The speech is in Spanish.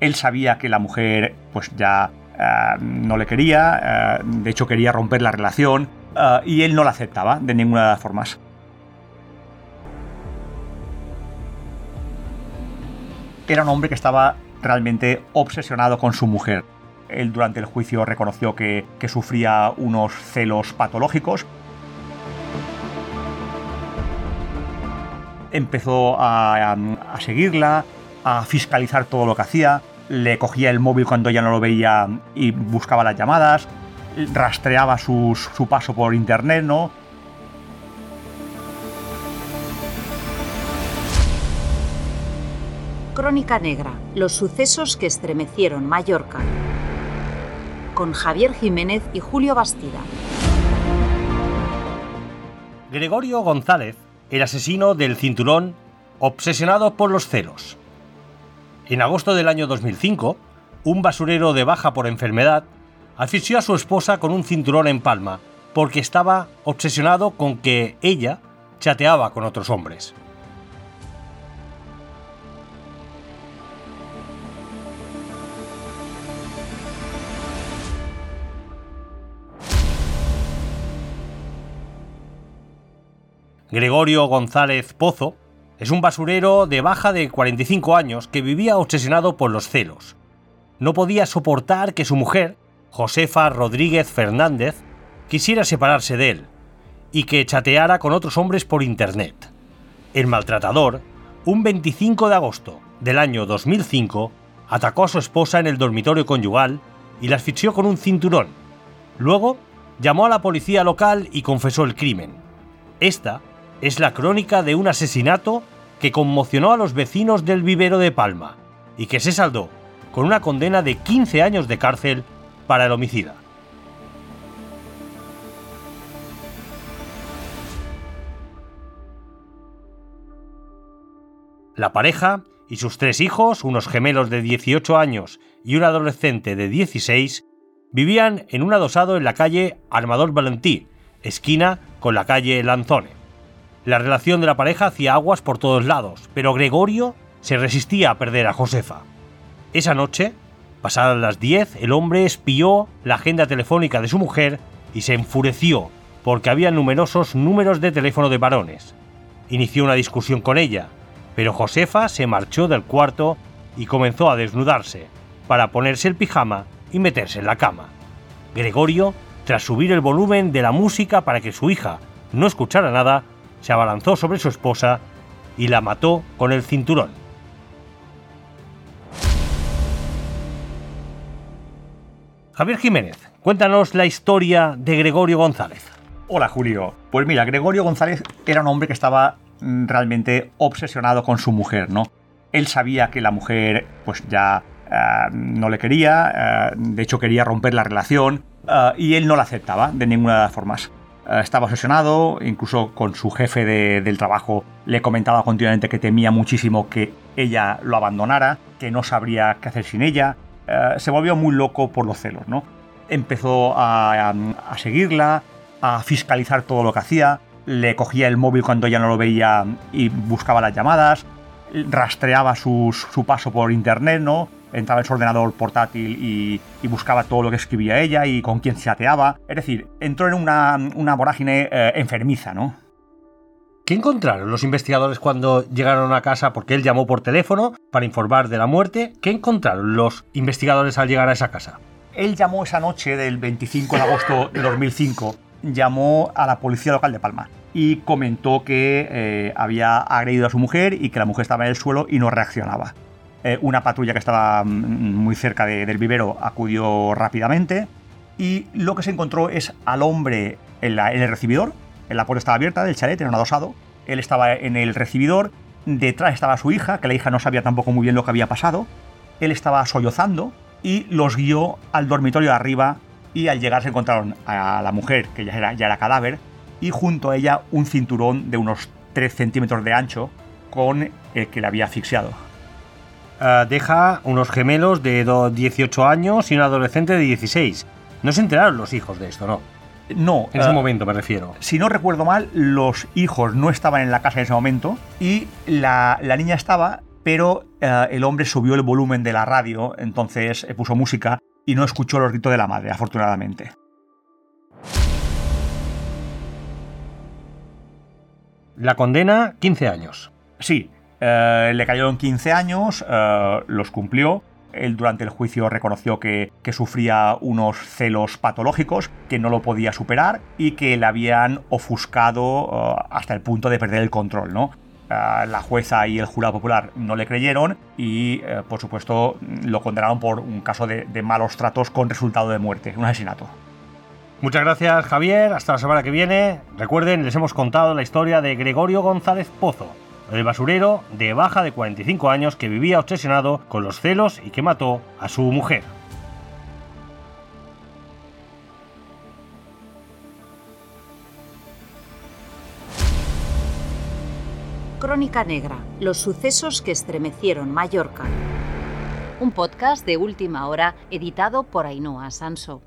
Él sabía que la mujer pues ya eh, no le quería, eh, de hecho quería romper la relación eh, y él no la aceptaba de ninguna de las formas. Era un hombre que estaba realmente obsesionado con su mujer. Él durante el juicio reconoció que, que sufría unos celos patológicos. Empezó a, a seguirla, a fiscalizar todo lo que hacía, le cogía el móvil cuando ya no lo veía y buscaba las llamadas, rastreaba su paso por internet, ¿no? Crónica Negra, los sucesos que estremecieron Mallorca, con Javier Jiménez y Julio Bastida. Gregorio González, el asesino del cinturón, obsesionado por los celos. En agosto del año 2005, un basurero de baja por enfermedad asfixió a su esposa con un cinturón en palma porque estaba obsesionado con que ella chateaba con otros hombres. Gregorio González Pozo es un basurero de baja de 45 años que vivía obsesionado por los celos. No podía soportar que su mujer, Josefa Rodríguez Fernández, quisiera separarse de él y que chateara con otros hombres por internet. El maltratador, un 25 de agosto del año 2005, atacó a su esposa en el dormitorio conyugal y la asfixió con un cinturón. Luego, llamó a la policía local y confesó el crimen. Esta es la crónica de un asesinato que conmocionó a los vecinos del vivero de Palma y que se saldó con una condena de 15 años de cárcel para el homicida. La pareja y sus tres hijos, unos gemelos de 18 años y un adolescente de 16, vivían en un adosado en la calle Armador Valentí, esquina con la calle Lanzone. La relación de la pareja hacía aguas por todos lados, pero Gregorio se resistía a perder a Josefa. Esa noche, pasadas las 10, el hombre espió la agenda telefónica de su mujer y se enfureció porque había numerosos números de teléfono de varones. Inició una discusión con ella, pero Josefa se marchó del cuarto y comenzó a desnudarse para ponerse el pijama y meterse en la cama. Gregorio, tras subir el volumen de la música para que su hija no escuchara nada, se abalanzó sobre su esposa y la mató con el cinturón. Javier Jiménez, cuéntanos la historia de Gregorio González. Hola Julio. Pues mira, Gregorio González era un hombre que estaba mm, realmente obsesionado con su mujer, ¿no? Él sabía que la mujer pues ya eh, no le quería, eh, de hecho quería romper la relación eh, y él no la aceptaba de ninguna de las formas. Eh, estaba obsesionado, incluso con su jefe del trabajo le comentaba continuamente que temía muchísimo que ella lo abandonara, que no sabría qué hacer sin ella. Eh, se volvió muy loco por los celos, ¿no? Empezó a, seguirla, a fiscalizar todo lo que hacía, le cogía el móvil cuando ella no lo veía y buscaba las llamadas, rastreaba su paso por internet, ¿no? Entraba en su ordenador portátil y, buscaba todo lo que escribía ella y con quién chateaba. Es decir, entró en una, vorágine eh, enfermiza, ¿no? ¿Qué encontraron los investigadores cuando llegaron a casa? Porque él llamó por teléfono para informar de la muerte. ¿Qué encontraron los investigadores al llegar a esa casa? Él llamó esa noche del 25 de agosto de 2005, llamó a la policía local de Palma y comentó que eh, había agredido a su mujer y que la mujer estaba en el suelo y no reaccionaba. Eh, una patrulla que estaba mm, muy cerca del vivero acudió rápidamente y lo que se encontró es al hombre en, el recibidor. La puerta estaba abierta del chalet, era un adosado. Él estaba en el recibidor. Detrás estaba su hija, que la hija no sabía tampoco muy bien lo que había pasado. Él estaba sollozando y los guió al dormitorio de arriba y al llegar se encontraron a la mujer, que ya era, ya era cadáver, y junto a ella un cinturón de unos 3 centímetros de ancho con el que le había asfixiado. Eh, deja unos gemelos de 18 años y un adolescente de 16. No se enteraron los hijos de esto, ¿no? No. En ese eh, momento me refiero. Si no recuerdo mal, los hijos no estaban en la casa en ese momento y la, niña estaba, pero eh, el hombre subió el volumen de la radio, entonces puso música y no escuchó los gritos de la madre, afortunadamente. La condena, 15 años. Sí, eh, le cayeron 15 años, eh, los cumplió. Él durante el juicio reconoció que, que, sufría unos celos patológicos, que no lo podía superar y que le habían ofuscado uh, hasta el punto de perder el control, ¿no? La jueza y el jurado popular no le creyeron y, por supuesto, lo condenaron por un caso de, de malos tratos con resultado de muerte, un asesinato. Muchas gracias, Javier. Hasta la semana que viene. Recuerden, les hemos contado la historia de Gregorio González Pozo, el basurero de baja de 45 años que vivía obsesionado con los celos y que mató a su mujer. Crónica Negra, los sucesos que estremecieron Mallorca. Un podcast de última hora editado por Ainhoa Sanso.